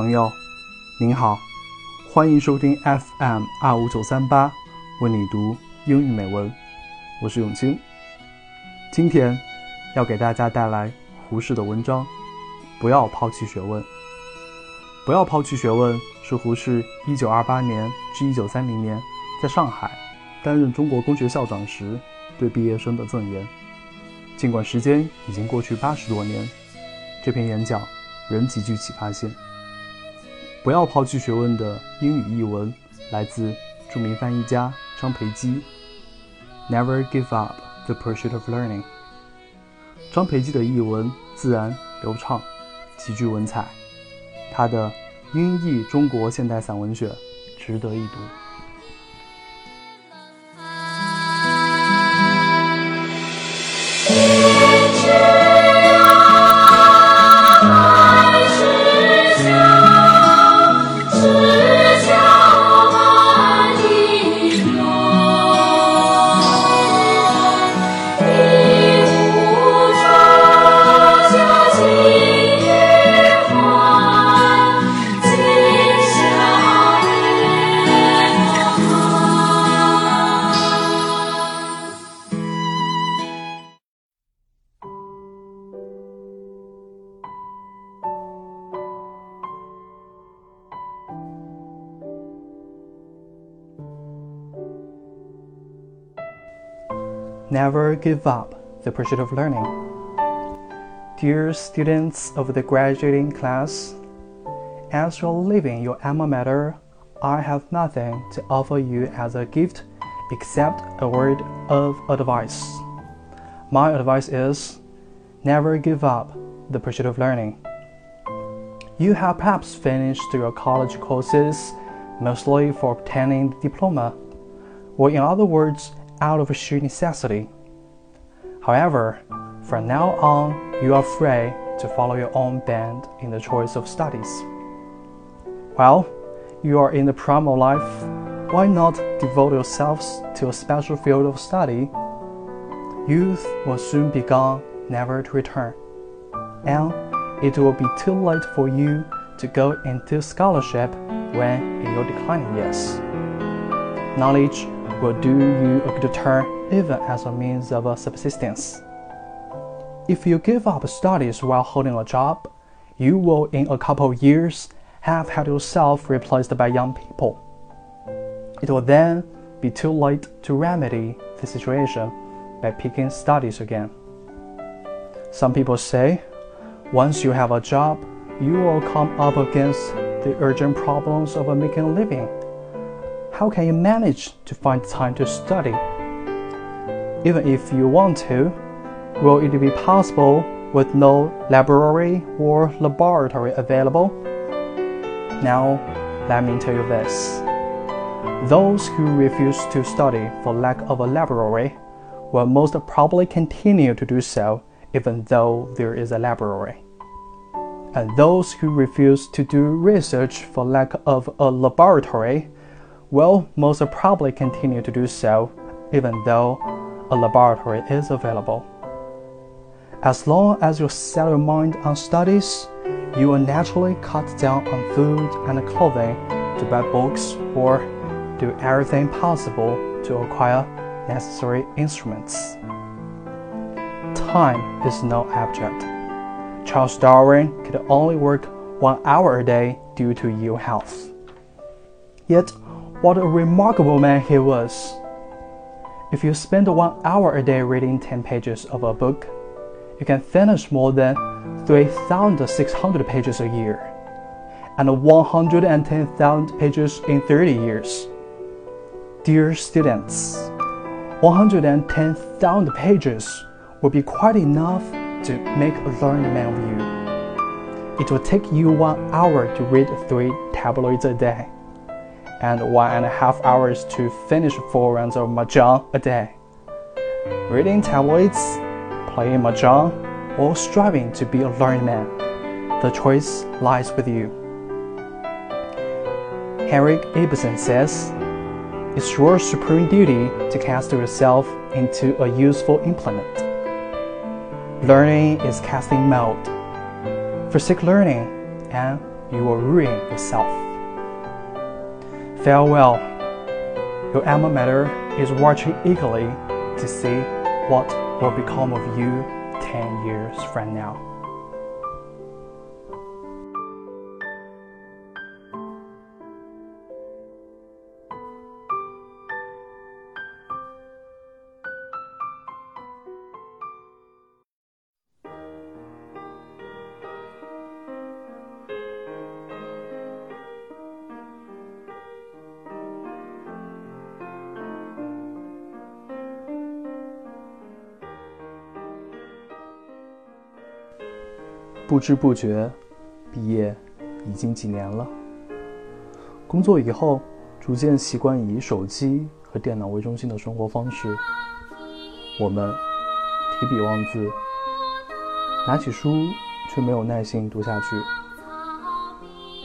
朋友，您好，欢迎收听 FM 二五九三八，为你读英语美文。我是永清，今天要给大家带来胡适的文章。不要抛弃学问。不要抛弃学问是胡适一九二八年至一九三零年在上海担任中国公学校长时对毕业生的赠言。尽管时间已经过去八十多年，这篇演讲仍极具启发性。不要抛弃学问的英语译文来自著名翻译家张培基。Never give up the pursuit of learning。张培基的译文自然流畅，极具文采。他的英译中国现代散文选值得一读。Never give up the pursuit of learning. Dear students of the graduating class, as you're leaving your alma mater, I have nothing to offer you as a gift except a word of advice. My advice is never give up the pursuit of learning. You have perhaps finished your college courses mostly for obtaining the diploma, or in other words, out of sheer necessity. However, from now on, you are free to follow your own bent in the choice of studies. Well, you are in the prime of life, why not devote yourselves to a special field of study? Youth will soon be gone, never to return. And it will be too late for you to go into scholarship when in your declining years. Knowledge will do you a good turn even as a means of subsistence. If you give up studies while holding a job, you will in a couple of years have had yourself replaced by young people. It will then be too late to remedy the situation by picking studies again. Some people say, once you have a job, you will come up against the urgent problems of making a living how can you manage to find time to study? Even if you want to, will it be possible with no library or laboratory available? Now, let me tell you this. Those who refuse to study for lack of a library will most probably continue to do so even though there is a library. And those who refuse to do research for lack of a laboratory will most probably continue to do so even though a laboratory is available. As long as you set your mind on studies, you will naturally cut down on food and clothing to buy books or do everything possible to acquire necessary instruments. Time is no object. Charles Darwin could only work one hour a day due to ill health. Yet, what a remarkable man he was! If you spend one hour a day reading 10 pages of a book, you can finish more than 3,600 pages a year, and 110,000 pages in 30 years. Dear students, 110,000 pages will be quite enough to make a learned man of you. It will take you one hour to read three tabloids a day and one and a half hours to finish four rounds of mahjong a day. Reading tabloids, playing mahjong, or striving to be a learned man, the choice lies with you. Henrik Ibsen says, It's your supreme duty to cast yourself into a useful implement. Learning is casting mold. Forsake learning and you will ruin yourself. Farewell. Your alma mater is watching eagerly to see what will become of you 10 years from now. 不知不觉，毕业已经几年了。工作以后，逐渐习惯以手机和电脑为中心的生活方式。我们提笔忘字，拿起书却没有耐心读下去。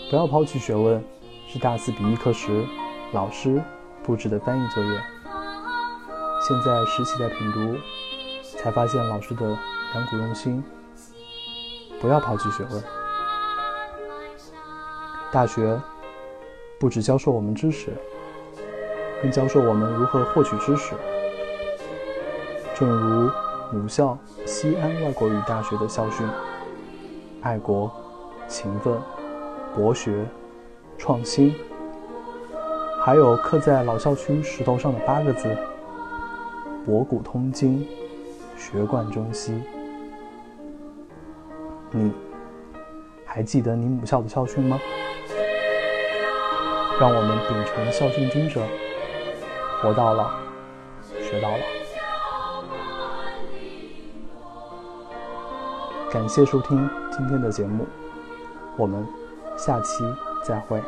不要抛弃学问，是大四笔译课时老师布置的翻译作业。现在实习在品读，才发现老师的良苦用心。不要抛弃学问。大学不只教授我们知识，更教授我们如何获取知识。正如母校西安外国语大学的校训：爱国、勤奋、博学、创新。还有刻在老校区石头上的八个字：博古通今，学贯中西。你还记得你母校的校训吗？让我们秉承校训精神，活到老，学到老。感谢收听今天的节目，我们下期再会。